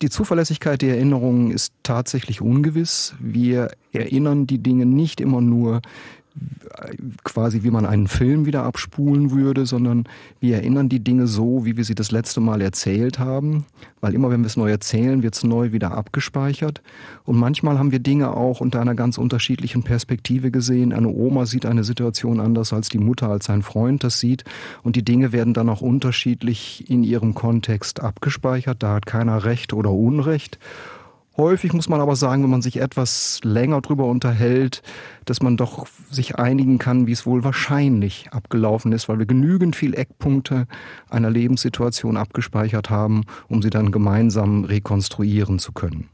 Die Zuverlässigkeit der Erinnerungen ist tatsächlich ungewiss. Wir erinnern die Dinge nicht immer nur quasi wie man einen Film wieder abspulen würde, sondern wir erinnern die Dinge so, wie wir sie das letzte Mal erzählt haben, weil immer wenn wir es neu erzählen, wird es neu wieder abgespeichert. Und manchmal haben wir Dinge auch unter einer ganz unterschiedlichen Perspektive gesehen. Eine Oma sieht eine Situation anders als die Mutter, als ein Freund das sieht. Und die Dinge werden dann auch unterschiedlich in ihrem Kontext abgespeichert. Da hat keiner Recht oder Unrecht. Häufig muss man aber sagen, wenn man sich etwas länger drüber unterhält, dass man doch sich einigen kann, wie es wohl wahrscheinlich abgelaufen ist, weil wir genügend viel Eckpunkte einer Lebenssituation abgespeichert haben, um sie dann gemeinsam rekonstruieren zu können.